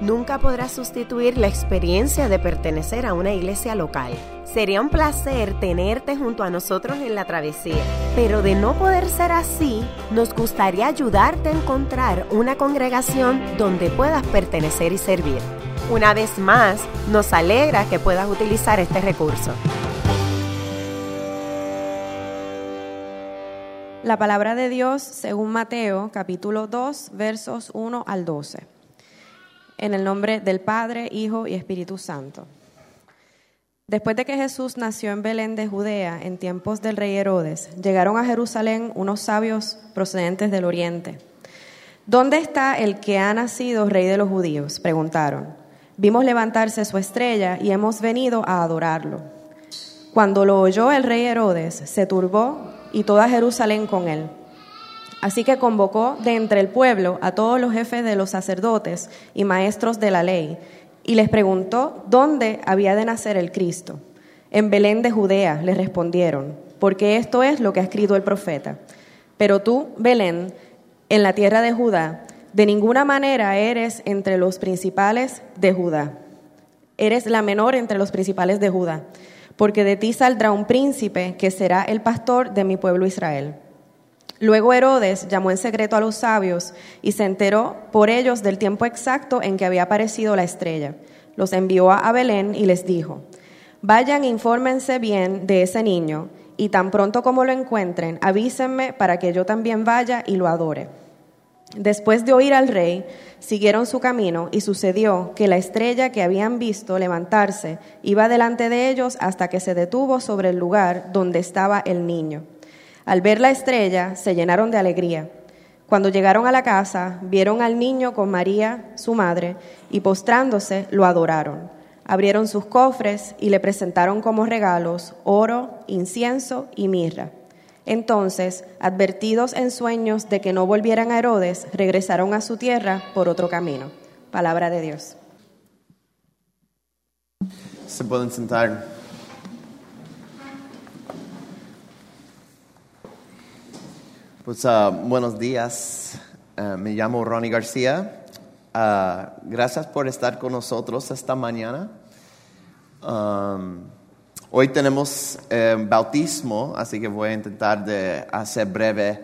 nunca podrá sustituir la experiencia de pertenecer a una iglesia local. Sería un placer tenerte junto a nosotros en la travesía, pero de no poder ser así, nos gustaría ayudarte a encontrar una congregación donde puedas pertenecer y servir. Una vez más, nos alegra que puedas utilizar este recurso. La palabra de Dios según Mateo capítulo 2 versos 1 al 12. En el nombre del Padre, Hijo y Espíritu Santo. Después de que Jesús nació en Belén de Judea en tiempos del rey Herodes, llegaron a Jerusalén unos sabios procedentes del oriente. ¿Dónde está el que ha nacido rey de los judíos? preguntaron. Vimos levantarse su estrella y hemos venido a adorarlo. Cuando lo oyó el rey Herodes, se turbó y toda Jerusalén con él. Así que convocó de entre el pueblo a todos los jefes de los sacerdotes y maestros de la ley y les preguntó dónde había de nacer el Cristo. En Belén de Judea, le respondieron, porque esto es lo que ha escrito el profeta. Pero tú, Belén, en la tierra de Judá, de ninguna manera eres entre los principales de Judá. Eres la menor entre los principales de Judá, porque de ti saldrá un príncipe que será el pastor de mi pueblo Israel. Luego Herodes llamó en secreto a los sabios y se enteró por ellos del tiempo exacto en que había aparecido la estrella. Los envió a Belén y les dijo, vayan infórmense bien de ese niño y tan pronto como lo encuentren, avísenme para que yo también vaya y lo adore. Después de oír al rey, siguieron su camino y sucedió que la estrella que habían visto levantarse iba delante de ellos hasta que se detuvo sobre el lugar donde estaba el niño. Al ver la estrella, se llenaron de alegría. Cuando llegaron a la casa, vieron al niño con María, su madre, y postrándose, lo adoraron. Abrieron sus cofres y le presentaron como regalos oro, incienso y mirra. Entonces, advertidos en sueños de que no volvieran a Herodes, regresaron a su tierra por otro camino. Palabra de Dios. Se pueden sentar. Pues uh, buenos días, uh, me llamo Ronnie García. Uh, gracias por estar con nosotros esta mañana. Hoy tenemos eh, bautismo, así que voy a intentar de hacer breve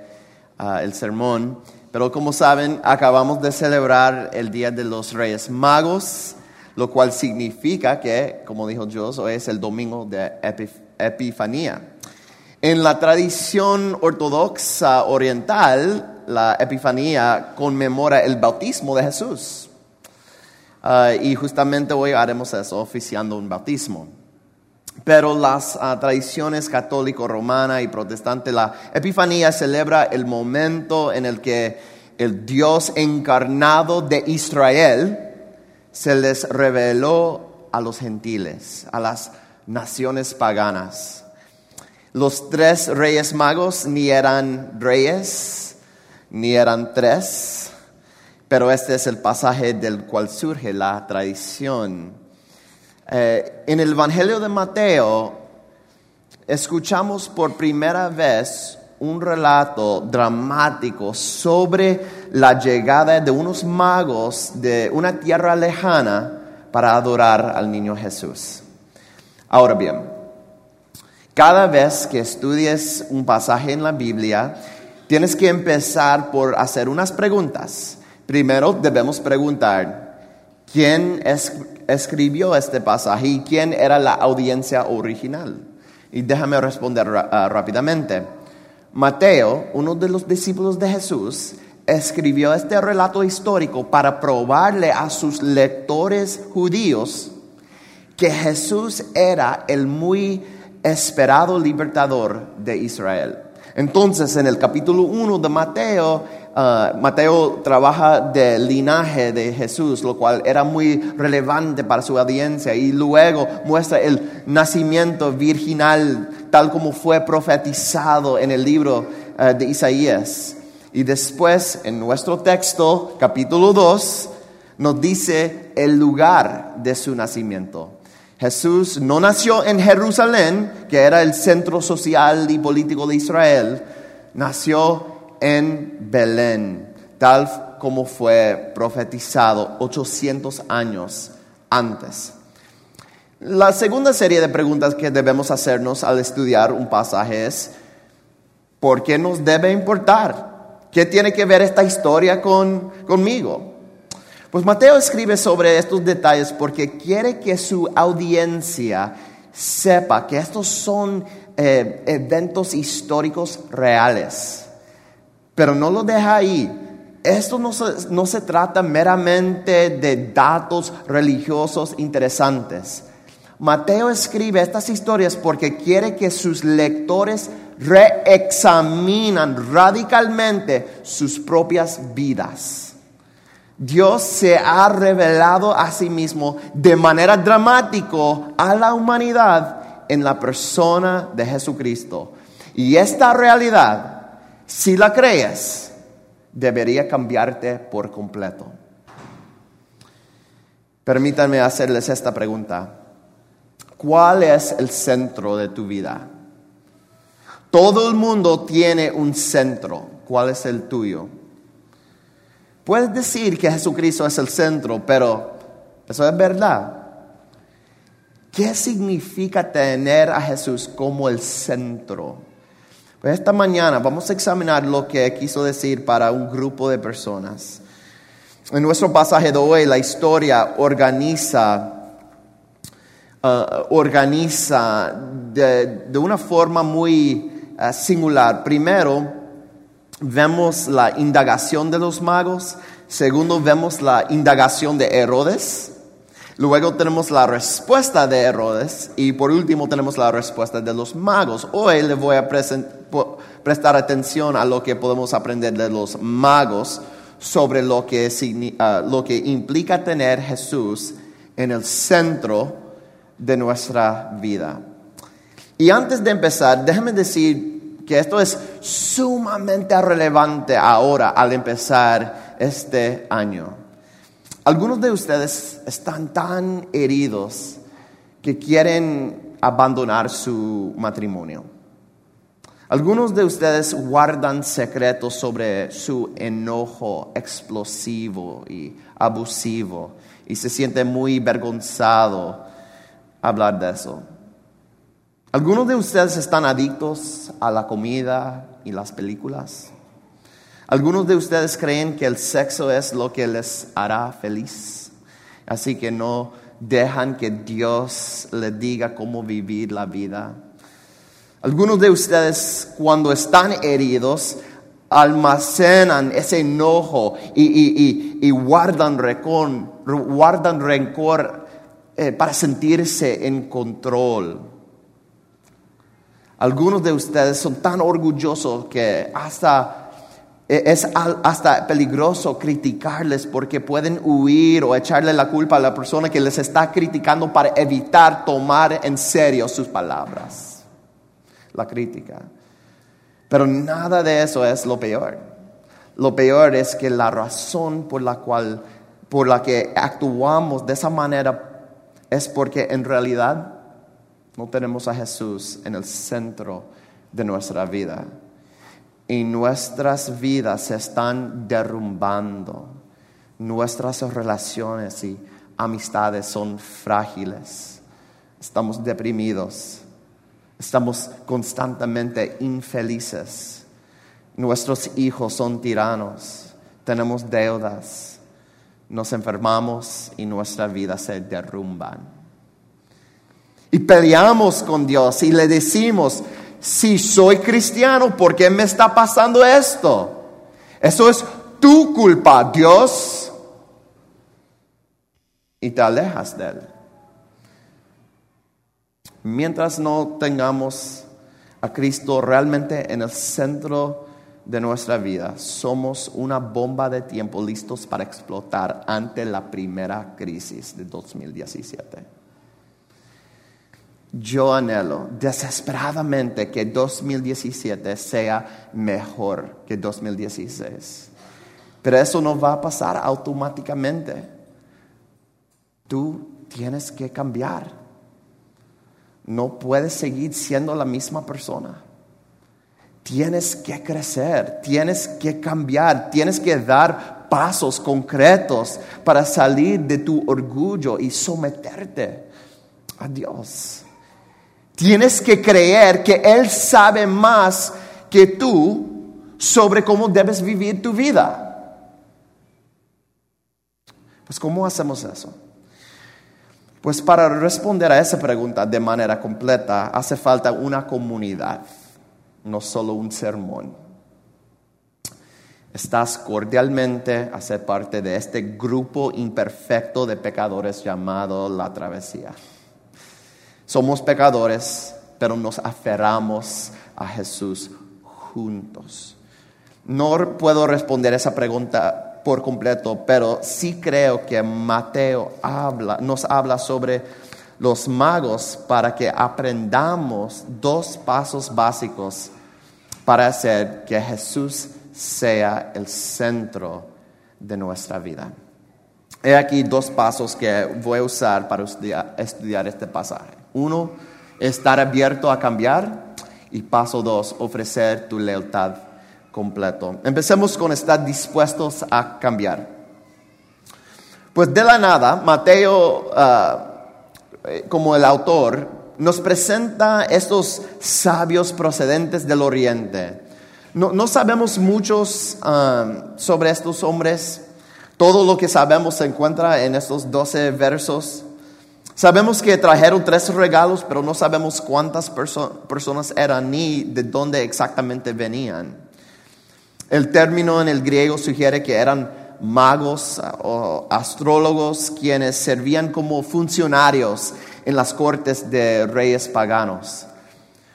el sermón. Pero como saben, acabamos de celebrar el Día de los Reyes Magos, lo cual significa que, como dijo Dios, hoy es el domingo de Epifanía. En la tradición ortodoxa oriental, la Epifanía conmemora el bautismo de Jesús. Ah, y justamente hoy haremos eso, oficiando un bautismo. Pero las ah, tradiciones católico, romana y protestante, la Epifanía celebra el momento en el que el Dios encarnado de Israel se les reveló a los gentiles, a las naciones paganas. Los tres reyes magos ni eran reyes, ni eran tres, pero este es el pasaje del cual surge la tradición. Eh, en el Evangelio de Mateo escuchamos por primera vez un relato dramático sobre la llegada de unos magos de una tierra lejana para adorar al niño Jesús. Ahora bien, cada vez que estudies un pasaje en la Biblia, tienes que empezar por hacer unas preguntas. Primero debemos preguntar, ¿quién escribió este pasaje y quién era la audiencia original? Y déjame responder ah, rápidamente. Mateo, uno de los discípulos de Jesús, escribió este relato histórico para probarle a sus lectores judíos que Jesús era el muy esperado libertador de Israel. Entonces, en el capítulo 1 de Mateo, uh, Mateo trabaja del linaje de Jesús, lo cual era muy relevante para su audiencia, y luego muestra el nacimiento virginal, tal como fue profetizado en el libro uh, de Isaías. Y después, en nuestro texto, capítulo 2, nos dice el lugar de su nacimiento. Jesús no nació en Jerusalén, que era el centro social y político de Israel, nació en Belén, tal como fue profetizado 800 años antes. La segunda serie de preguntas que debemos hacernos al estudiar un pasaje es, ¿por qué nos debe importar? ¿Qué tiene que ver esta historia con, conmigo? Pues Mateo escribe sobre estos detalles porque quiere que su audiencia sepa que estos son eh, eventos históricos reales. Pero no lo deja ahí. Esto no se, no se trata meramente de datos religiosos interesantes. Mateo escribe estas historias porque quiere que sus lectores reexaminan radicalmente sus propias vidas. Dios se ha revelado a sí mismo de manera dramática a la humanidad en la persona de Jesucristo. Y esta realidad, si la crees, debería cambiarte por completo. Permítanme hacerles esta pregunta. ¿Cuál es el centro de tu vida? Todo el mundo tiene un centro. ¿Cuál es el tuyo? Puedes decir que Jesucristo es el centro, pero eso es verdad. ¿Qué significa tener a Jesús como el centro? Pues esta mañana vamos a examinar lo que quiso decir para un grupo de personas. En nuestro pasaje de hoy, la historia organiza, uh, organiza de, una forma muy uh, singular. Primero, vemos la indagación de los magos, segundo vemos la indagación de Herodes, luego tenemos la respuesta de Herodes y por último tenemos la respuesta de los magos. Hoy le voy a prestar atención a lo que podemos aprender de los magos sobre lo que, ah, lo que implica tener Jesús en el centro de nuestra vida. Y antes de empezar, déjame decir que esto es sumamente relevante ahora al empezar este año. Algunos de ustedes están tan heridos que quieren abandonar su matrimonio. Algunos de ustedes guardan secretos sobre su enojo explosivo y abusivo y se sienten muy vergonzado hablar de eso. ¿Algunos de ustedes están adictos a la comida y las películas? ¿Algunos de ustedes creen que el sexo es lo que les hará feliz? Así que no dejan que Dios les diga cómo vivir la vida. Algunos de ustedes cuando están heridos almacenan ese enojo y, guardan, rencor eh, para sentirse en control. Algunos de ustedes son tan orgullosos que hasta e, es hasta peligroso criticarles porque pueden huir o echarle la culpa a la persona que les está criticando para evitar tomar en serio sus palabras. La crítica. Pero nada de eso es lo peor. Lo peor es que la razón por la cual por la que actuamos de esa manera es porque en realidad no tenemos a Jesús en el centro de nuestra vida. Y nuestras vidas se están derrumbando. Nuestras relaciones y amistades son frágiles. Estamos deprimidos. Estamos constantemente infelices. Nuestros hijos son tiranos. Tenemos deudas. Nos enfermamos y nuestra vida se derrumban y peleamos con Dios y le decimos, si soy cristiano, ¿por qué me está pasando esto? Eso es tu culpa, Dios. Y te alejas de Él. Mientras no tengamos a Cristo realmente en el centro de nuestra vida, somos una bomba de tiempo listos para explotar ante la primera crisis de 2017. Yo anhelo desesperadamente que 2017 sea mejor que 2016. Pero eso no va a pasar automáticamente. Tú tienes que cambiar. No puedes seguir siendo la misma persona. Tienes que crecer, tienes que cambiar, tienes que dar pasos concretos para salir de tu orgullo y someterte a Dios. Tienes que creer que Él sabe más que tú sobre cómo debes vivir tu vida. Pues ¿cómo hacemos eso? Pues para responder a esa pregunta de manera completa hace falta una comunidad, no solo un sermón. Estás cordialmente a ser parte de este grupo imperfecto de pecadores llamado la travesía. Somos pecadores, pero nos aferramos a Jesús juntos. No puedo responder esa pregunta por completo, pero sí creo que Mateo nos habla sobre los magos para que aprendamos dos pasos básicos para hacer que Jesús sea el centro de nuestra vida. He aquí dos pasos que voy a usar para estudiar, este pasaje. Uno, estar abierto a cambiar. Y paso dos, ofrecer tu lealtad completo. Empecemos con estar dispuestos a cambiar. Pues de la nada, Mateo, ah, eh, como el autor, nos presenta estos sabios procedentes del oriente. No, sabemos muchos ah, sobre estos hombres. Todo lo que sabemos se encuentra en estos 12 versos. Sabemos que trajeron tres regalos, pero no sabemos cuántas personas eran ni de dónde exactamente venían. El término en el griego sugiere que eran magos o astrólogos quienes servían como funcionarios en las cortes de reyes paganos.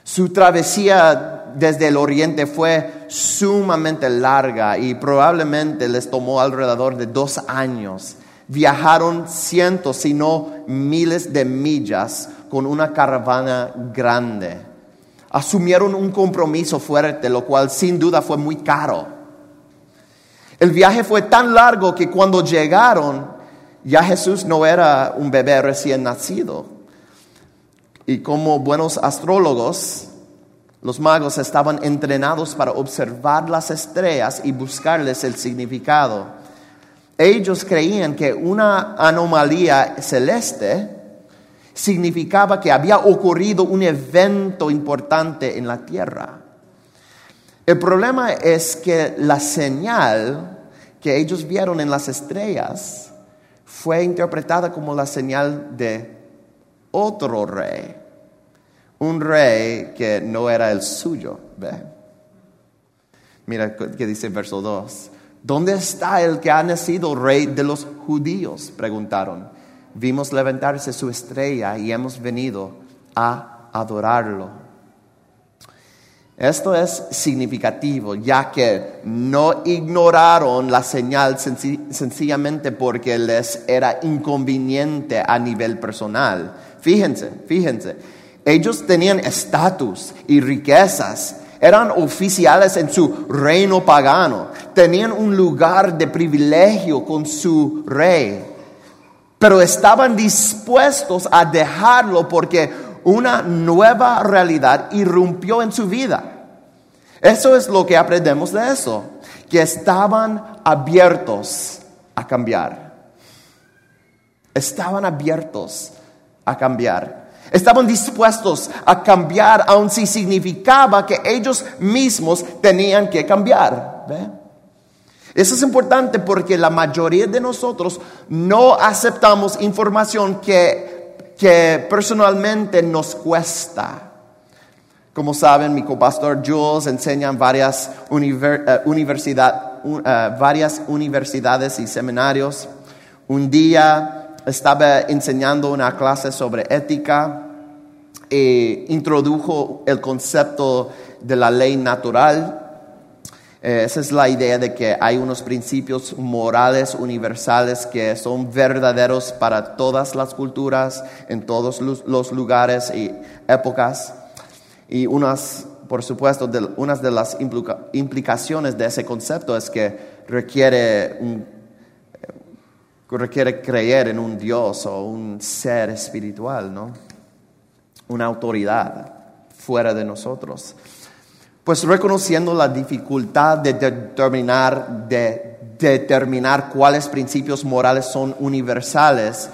Su travesía desde el oriente fue sumamente larga y probablemente les tomó alrededor de dos años. Viajaron cientos, si no miles de millas con una caravana grande asumieron un compromiso fuerte, lo cual sin duda fue muy caro. El viaje fue tan largo que cuando llegaron, ya Jesús no era un bebé recién nacido. Y como buenos astrólogos, los magos estaban entrenados para observar las estrellas y buscarles el significado. Ellos creían que una anomalía celeste significaba que había ocurrido un evento importante en la tierra. El problema es que la señal que ellos vieron en las estrellas fue interpretada como la señal de otro rey, un rey que no era el suyo. Mira qué dice el verso 2. ¿Dónde está el que ha nacido rey de los judíos? Preguntaron vimos levantarse su estrella y hemos venido a adorarlo. Esto es significativo, ya que no ignoraron la señal sencillamente porque les era inconveniente a nivel personal. Fíjense, fíjense, ellos tenían estatus y riquezas, eran oficiales en su reino pagano, tenían un lugar de privilegio con su rey pero estaban dispuestos a dejarlo porque una nueva realidad irrumpió en su vida. Eso es lo que aprendemos de eso, que estaban abiertos a cambiar. Estaban abiertos a cambiar. Estaban dispuestos a cambiar, aun si significaba que ellos mismos tenían que cambiar. ¿Ve? Eso es importante porque la mayoría de nosotros no aceptamos información que, que personalmente nos cuesta. Como saben, mi copastor Jules enseña en varias, eh, eh, varias universidades y seminarios. Un día estaba enseñando una clase sobre ética e introdujo el concepto de la ley natural eh, esa es la idea de que hay unos principios morales universales que son verdaderos para todas las culturas, en todos los lugares y épocas. Y unas, por supuesto, de, unas de las implicaciones de ese concepto es que requiere requiere creer en un Dios o un ser espiritual, ¿no? Una autoridad fuera de nosotros. Pues reconociendo la dificultad de determinar, de determinar cuáles principios morales son universales,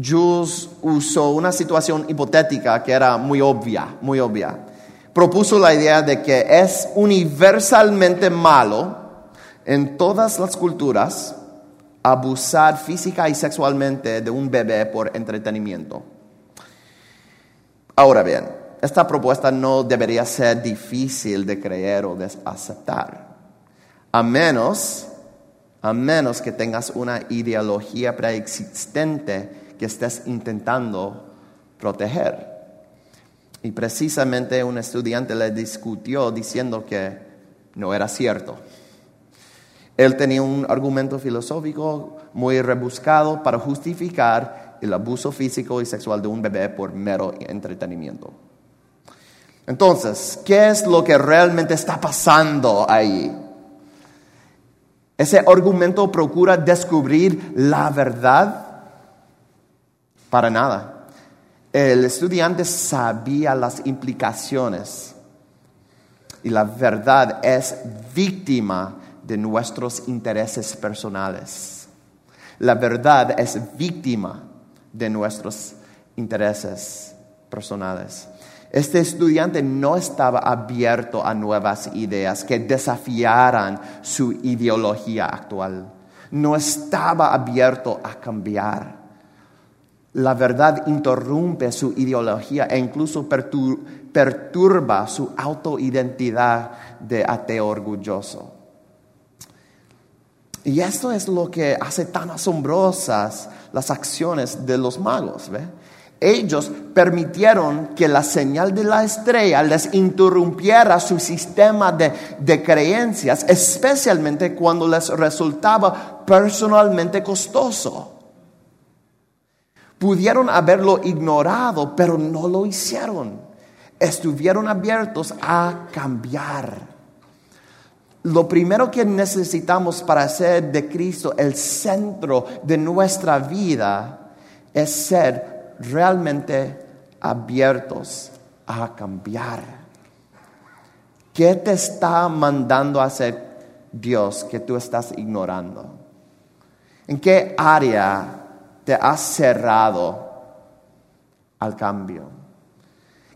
Jules usó una situación hipotética que era muy obvia, muy obvia. Propuso la idea de que es universalmente malo en todas las culturas abusar física y sexualmente de un bebé por entretenimiento. Ahora bien, esta propuesta no debería ser difícil de creer o de aceptar, a menos, a menos que tengas una ideología preexistente que estés intentando proteger. Y precisamente un estudiante le discutió diciendo que no era cierto. Él tenía un argumento filosófico muy rebuscado para justificar el abuso físico y sexual de un bebé por mero entretenimiento. Entonces, ¿qué es lo que realmente está pasando ahí? Ese argumento procura descubrir la verdad para nada. El estudiante sabía las implicaciones y la verdad es víctima de nuestros intereses personales. La verdad es víctima de nuestros intereses personales. Este estudiante no estaba abierto a nuevas ideas que desafiaran su ideología actual. No estaba abierto a cambiar. La verdad interrumpe su ideología e incluso perturba su autoidentidad de ateo orgulloso. Y esto es lo que hace tan asombrosas las acciones de los magos. Ellos permitieron que la señal de la estrella les interrumpiera su sistema de, de creencias, especialmente cuando les resultaba personalmente costoso. Pudieron haberlo ignorado, pero no lo hicieron. Estuvieron abiertos a cambiar. Lo primero que necesitamos para ser de Cristo el centro de nuestra vida es ser realmente abiertos a cambiar. ¿Qué te está mandando a hacer Dios que tú estás ignorando? ¿En qué área te has cerrado al cambio?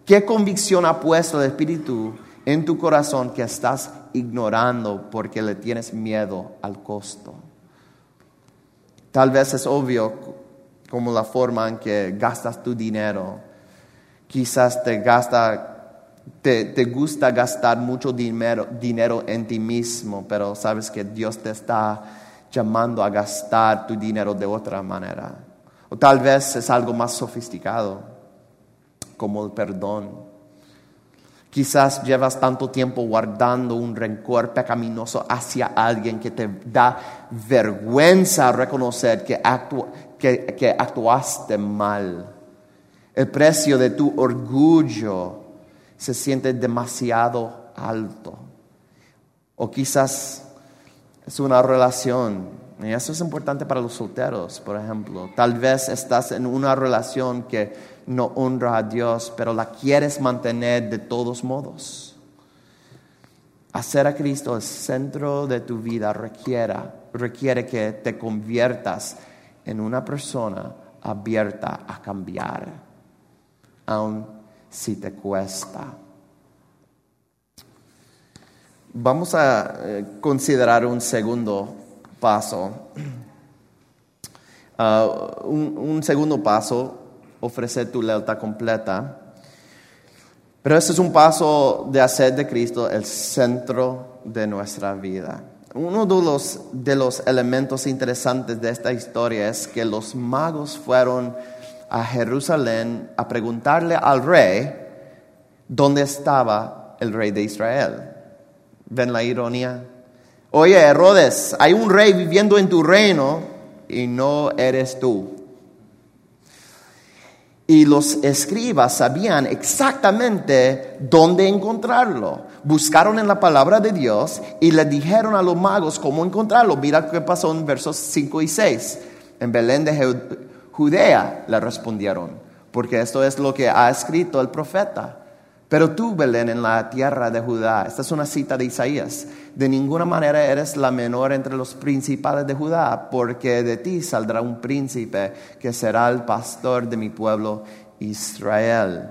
¿Qué convicción ha puesto el Espíritu en tu corazón que estás ignorando porque le tienes miedo al costo? Tal vez es obvio como la forma en que gastas tu dinero. Quizás te gasta gusta gastar mucho dinero, dinero en ti mismo, pero sabes que Dios te está llamando a gastar tu dinero de otra manera. O tal vez es algo más sofisticado, como el perdón. Quizás llevas tanto tiempo guardando un rencor pecaminoso hacia alguien que te da vergüenza reconocer que, actuaste mal. El precio de tu orgullo se siente demasiado alto. O quizás es una relación. Y eso es importante para los solteros, por ejemplo. Tal vez estás en una relación que no honra a Dios, pero la quieres mantener de todos modos. Hacer a Cristo el centro de tu vida requiere, requiere que te conviertas en una persona abierta a cambiar, aun si te cuesta. Vamos a eh, considerar un segundo paso. Ah, un, segundo paso, ofrecer tu lealtad completa. Pero este es un paso de hacer de Cristo el centro de nuestra vida. Uno de los, de los elementos interesantes de esta historia es que los magos fueron a Jerusalén a preguntarle al rey dónde estaba el rey de Israel. ¿Ven la ironía? Oye, Herodes, hay un rey viviendo en tu reino y no eres tú. Y los escribas sabían exactamente dónde encontrarlo. Buscaron en la palabra de Dios y le dijeron a los magos cómo encontrarlo. Mira qué pasó en versos 5 y 6. En Belén de Judea le respondieron, porque esto es lo que ha escrito el profeta. Pero tú, Belén, en la tierra de Judá, esta es una cita de Isaías, de ninguna manera eres la menor entre los principales de Judá, porque de ti saldrá un príncipe que será el pastor de mi pueblo Israel.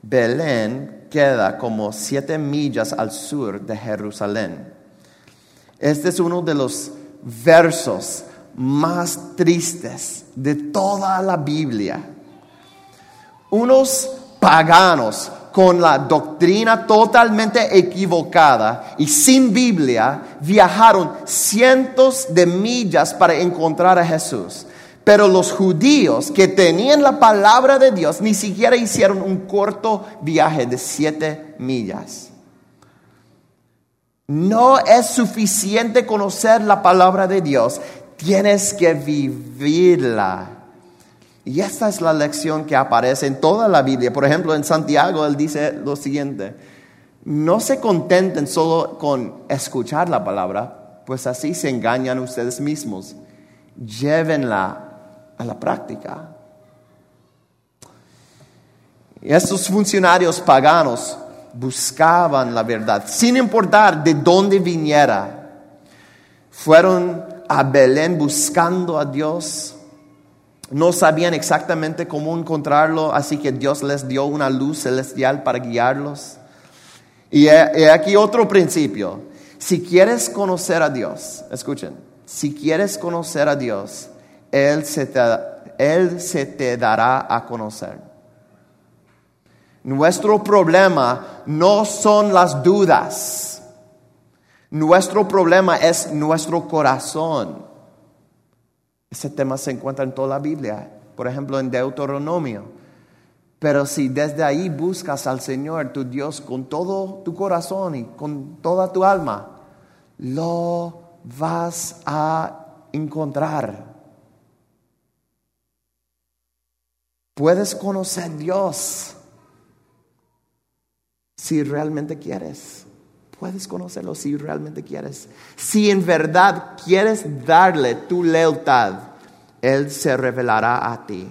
Belén queda como siete millas al sur de Jerusalén. Este es uno de los versos más tristes de toda la Biblia. Unos paganos con la doctrina totalmente equivocada y sin Biblia viajaron cientos de millas para encontrar a Jesús. Pero los judíos que tenían la palabra de Dios ni siquiera hicieron un corto viaje de siete millas. No es suficiente conocer la palabra de Dios, tienes que vivirla. Y esta es la lección que aparece en toda la Biblia. Por ejemplo, en Santiago él dice lo siguiente, no se contenten solo con escuchar la palabra, pues así se engañan ustedes mismos. Llévenla a la práctica. Estos funcionarios paganos buscaban la verdad, sin importar de dónde viniera. Fueron a Belén buscando a Dios. No sabían exactamente cómo encontrarlo, así que Dios les dio una luz celestial para guiarlos. Y aquí otro principio. Si quieres conocer a Dios, escuchen, si quieres conocer a Dios, Él se te, Él se te dará a conocer. Nuestro problema no son las dudas. Nuestro problema es nuestro corazón. Ese tema se encuentra en toda la Biblia, por ejemplo en Deuteronomio. Pero si desde ahí buscas al Señor, tu Dios, con todo tu corazón y con toda tu alma, lo vas a encontrar. Puedes conocer a Dios si realmente quieres. Puedes conocerlo si realmente quieres. Si en verdad quieres darle tu lealtad, Él se revelará a ti.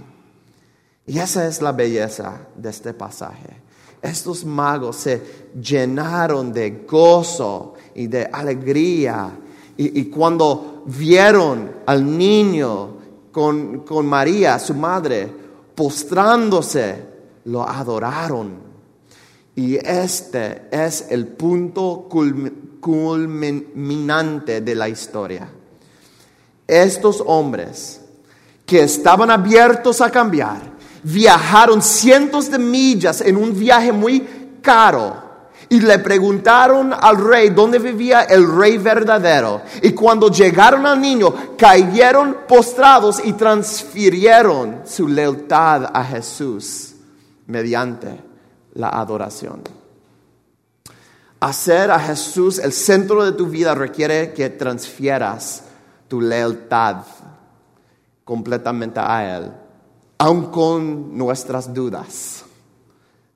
Y esa es la belleza de este pasaje. Estos magos se llenaron de gozo y de alegría. Y, cuando vieron al niño con, con María, su madre, postrándose, lo adoraron. Y este es el punto culminante de la historia. Estos hombres que estaban abiertos a cambiar, viajaron cientos de millas en un viaje muy caro y le preguntaron al rey dónde vivía el rey verdadero. Y cuando llegaron al niño, cayeron postrados y transfirieron su lealtad a Jesús mediante la adoración. Hacer a Jesús el centro de tu vida requiere que transfieras tu lealtad completamente a Él, aun con nuestras dudas.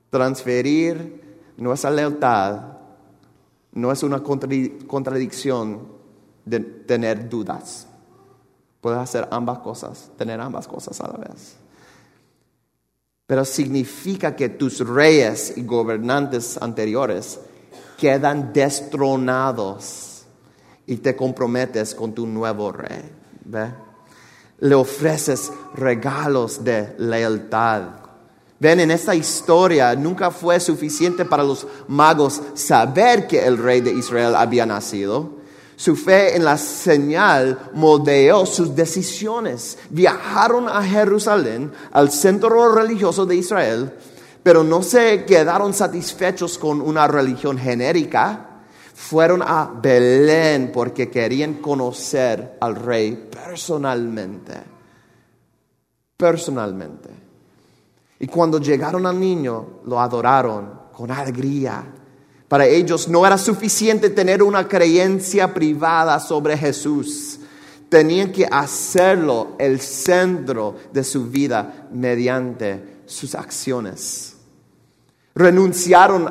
Transferir nuestra lealtad no es una contradicción de tener dudas. Puedes hacer ambas cosas, tener ambas cosas a la vez pero significa que tus reyes y gobernantes anteriores quedan destronados y te comprometes con tu nuevo rey. Le ofreces regalos de lealtad. Ven, en esta historia nunca fue suficiente para los magos saber que el rey de Israel había nacido. Su fe en la señal moldeó sus decisiones. Viajaron a Jerusalén, al centro religioso de Israel, pero no se quedaron satisfechos con una religión genérica. Fueron a Belén porque querían conocer al rey personalmente. Personalmente. Y cuando llegaron al niño, lo adoraron con alegría para ellos no era suficiente tener una creencia privada sobre Jesús. Tenían que hacerlo el centro de su vida mediante sus acciones. Renunciaron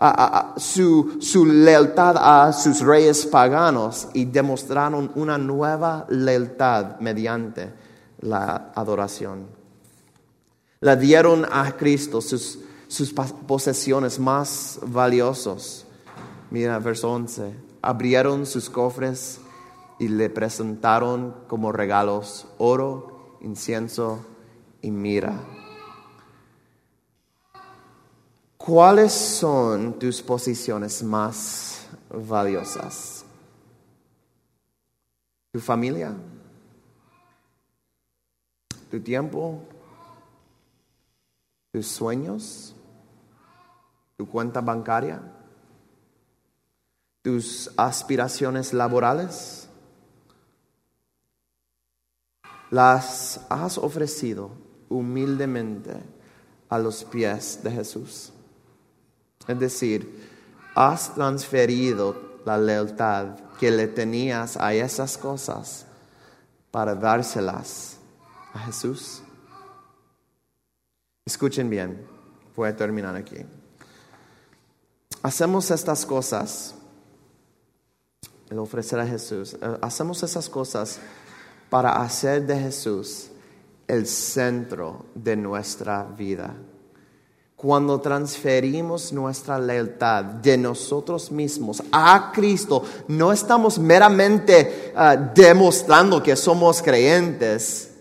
a- su, su lealtad a sus reyes paganos y demostraron una nueva lealtad mediante la adoración. Le dieron a Cristo sus, sus posesiones más valiosos. Mira, verso 11. Abrieron sus cofres y le presentaron como regalos oro, incienso y mira. ¿Cuáles son tus posiciones más valiosas? ¿Tu familia? ¿Tu tiempo? ¿Tus sueños? ¿Tu cuenta bancaria? ¿Tus aspiraciones laborales? Las has ofrecido humildemente a los pies de Jesús. Es decir, has transferido la lealtad que le tenías a esas cosas para dárselas a Jesús. Escuchen bien, voy a terminar aquí. Hacemos estas cosas, el ofrecer a Jesús, eh, hacemos esas cosas para hacer de Jesús el centro de nuestra vida. Cuando transferimos nuestra lealtad de nosotros mismos a Cristo, no estamos meramente ah, demostrando que somos creyentes,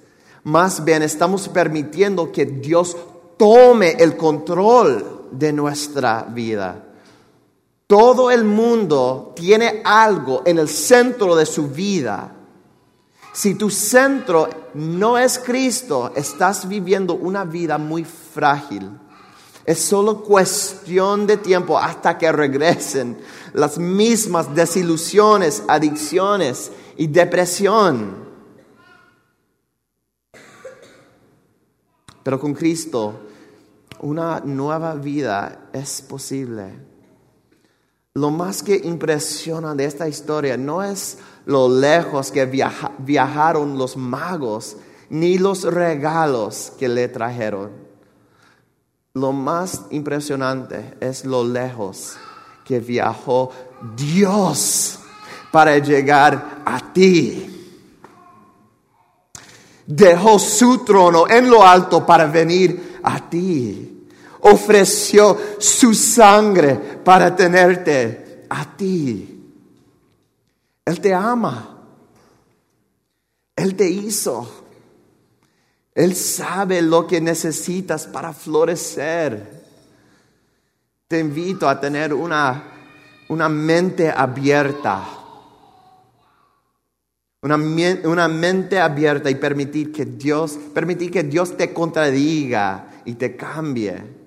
más bien estamos permitiendo que Dios tome el control de nuestra vida. Todo el mundo tiene algo en el centro de su vida. Si tu centro no es Cristo, estás viviendo una vida muy frágil. Es solo cuestión de tiempo hasta que regresen las mismas desilusiones, adicciones y depresión. Pero con Cristo, una nueva vida es posible. Lo más que impresiona de esta historia no es lo lejos que viaja- viajaron los magos, ni los regalos que le trajeron. Lo más impresionante es lo lejos que viajó Dios para llegar a ti. Dejó su trono en lo alto para venir a ti. Ofreció su sangre para tenerte a ti. Él te ama. Él te hizo. Él sabe lo que necesitas para florecer. Te invito a tener una, una mente abierta. Una, una mente abierta y permitir que Dios, permitir que Dios te contradiga y te cambie.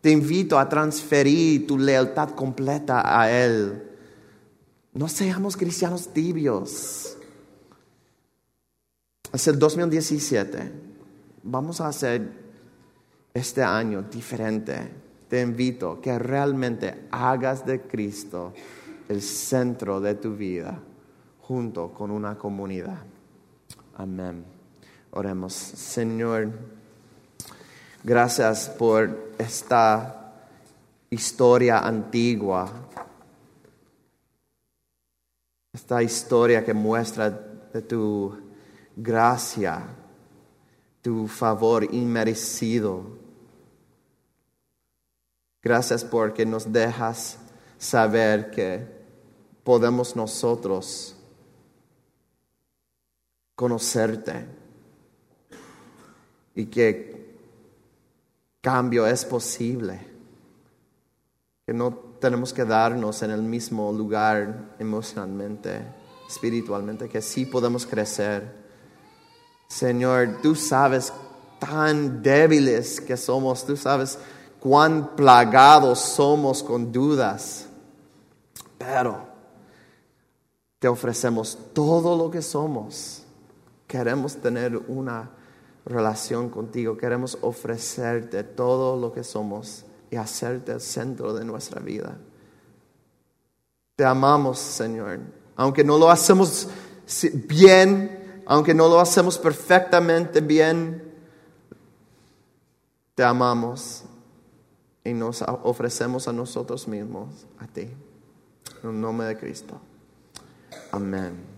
Te invito a transferir tu lealtad completa a Él. No seamos cristianos tibios. Es el 2017. Vamos a hacer este año diferente. Te invito que realmente hagas de Cristo el centro de tu vida junto con una comunidad. Amén. Oremos. Señor, gracias por esta historia antigua esta historia que muestra de tu gracia, tu favor inmerecido. Gracias porque nos dejas saber que podemos nosotros conocerte y que cambio es posible, que no tenemos que darnos en el mismo lugar emocionalmente, espiritualmente, que sí podemos crecer. Señor, tú sabes tan débiles que somos, tú sabes cuán plagados somos con dudas, pero te ofrecemos todo lo que somos. Queremos tener una relación contigo, queremos ofrecerte todo lo que somos y hacerte el centro de nuestra vida. Te amamos, Señor, aunque no lo hacemos bien, aunque no lo hacemos perfectamente bien, te amamos y nos ofrecemos a nosotros mismos, a ti. En el nombre de Cristo. Amén.